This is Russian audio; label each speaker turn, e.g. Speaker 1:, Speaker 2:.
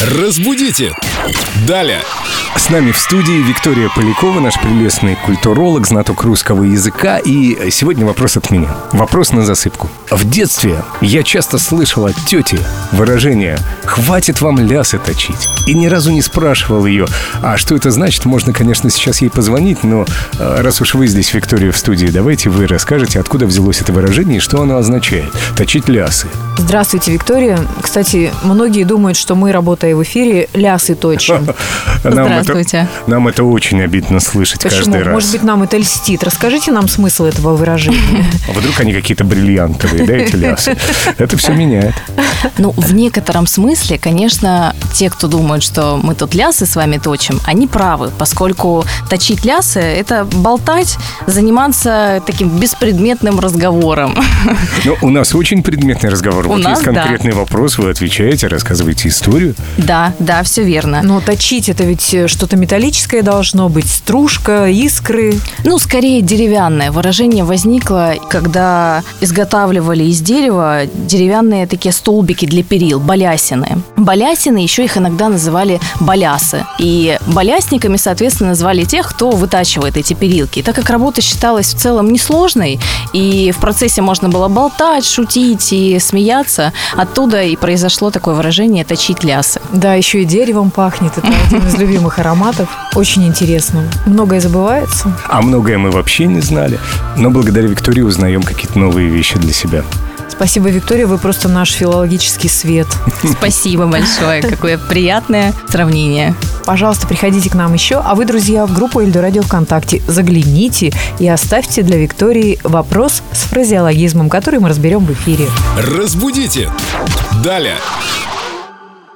Speaker 1: Разбудите! Далее!
Speaker 2: С нами в студии Виктория Полякова, наш прелестный культуролог, знаток русского языка. И сегодня вопрос от меня. Вопрос на засыпку. В детстве я часто слышал от тети выражение «хватит вам лясы точить». И ни разу не спрашивал ее, а что это значит, можно, конечно, сейчас ей позвонить, но э, раз уж вы здесь, Виктория, в студии, давайте вы расскажете, откуда взялось это выражение и что оно означает. Точить лясы.
Speaker 3: Здравствуйте, Виктория. Кстати, многие думают, что мы, работая в эфире, лясы точим.
Speaker 4: Здравствуйте.
Speaker 2: нам это очень обидно слышать каждый раз.
Speaker 3: Может быть, нам это льстит. Расскажите нам смысл этого выражения.
Speaker 2: А вдруг они какие-то бриллиантовые, да, эти лясы? Это все меняет.
Speaker 4: Ну, в некотором смысле, конечно, те, кто думают, что мы тут лясы с вами точим, они правы, поскольку точить лясы – это болтать, заниматься таким беспредметным разговором.
Speaker 2: Но у нас очень предметный разговор.
Speaker 4: У
Speaker 2: вот
Speaker 4: нас,
Speaker 2: есть
Speaker 4: да.
Speaker 2: конкретный вопрос, вы отвечаете, рассказываете историю.
Speaker 4: Да, да, все верно.
Speaker 3: Но точить это ведь что-то металлическое должно быть. Стружка, искры.
Speaker 4: Ну, скорее деревянное. Выражение возникло, когда изготавливали из дерева деревянные такие столбики для перил, балясины. Балясины, еще их иногда называли балясы. И балясниками, соответственно, назвали тех, кто вытачивает эти перилки. И так как работа считалась в целом несложной, и в процессе можно было болтать, шутить и смеяться, оттуда и произошло такое выражение «точить лясы».
Speaker 3: Да, еще и деревом пахнет. Это один из любимых ароматов. Очень интересно. Многое забывается.
Speaker 2: А многое мы вообще не знали. Но благодаря Виктории узнаем какие-то новые вещи для себя.
Speaker 3: Спасибо, Виктория, вы просто наш филологический свет.
Speaker 4: Спасибо большое. Какое приятное сравнение.
Speaker 3: Пожалуйста, приходите к нам еще. А вы, друзья, в группу Эльду Радио ВКонтакте загляните и оставьте для Виктории вопрос с фразеологизмом, который мы разберем в эфире.
Speaker 1: Разбудите! Далее!